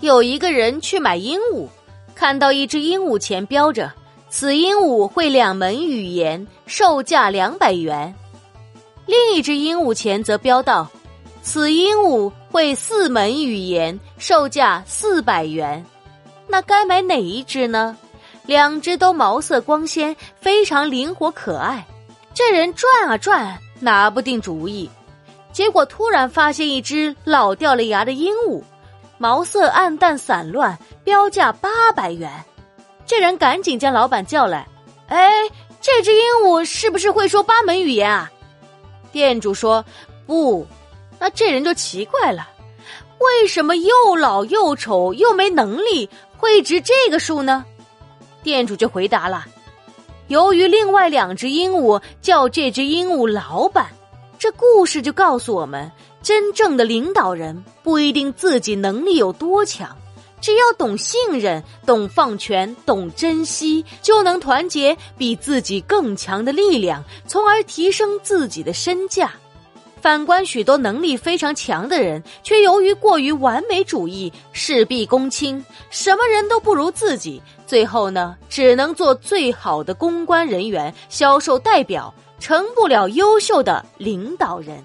有一个人去买鹦鹉，看到一只鹦鹉前标着“此鹦鹉会两门语言，售价两百元”，另一只鹦鹉前则标道“此鹦鹉会四门语言，售价四百元”。那该买哪一只呢？两只都毛色光鲜，非常灵活可爱。这人转啊转，拿不定主意，结果突然发现一只老掉了牙的鹦鹉。毛色暗淡散乱，标价八百元。这人赶紧将老板叫来。哎，这只鹦鹉是不是会说八门语言啊？店主说不。那这人就奇怪了，为什么又老又丑又没能力会值这个数呢？店主就回答了：由于另外两只鹦鹉叫这只鹦鹉老板。这故事就告诉我们。真正的领导人不一定自己能力有多强，只要懂信任、懂放权、懂珍惜，就能团结比自己更强的力量，从而提升自己的身价。反观许多能力非常强的人，却由于过于完美主义、事必躬亲，什么人都不如自己，最后呢，只能做最好的公关人员、销售代表，成不了优秀的领导人。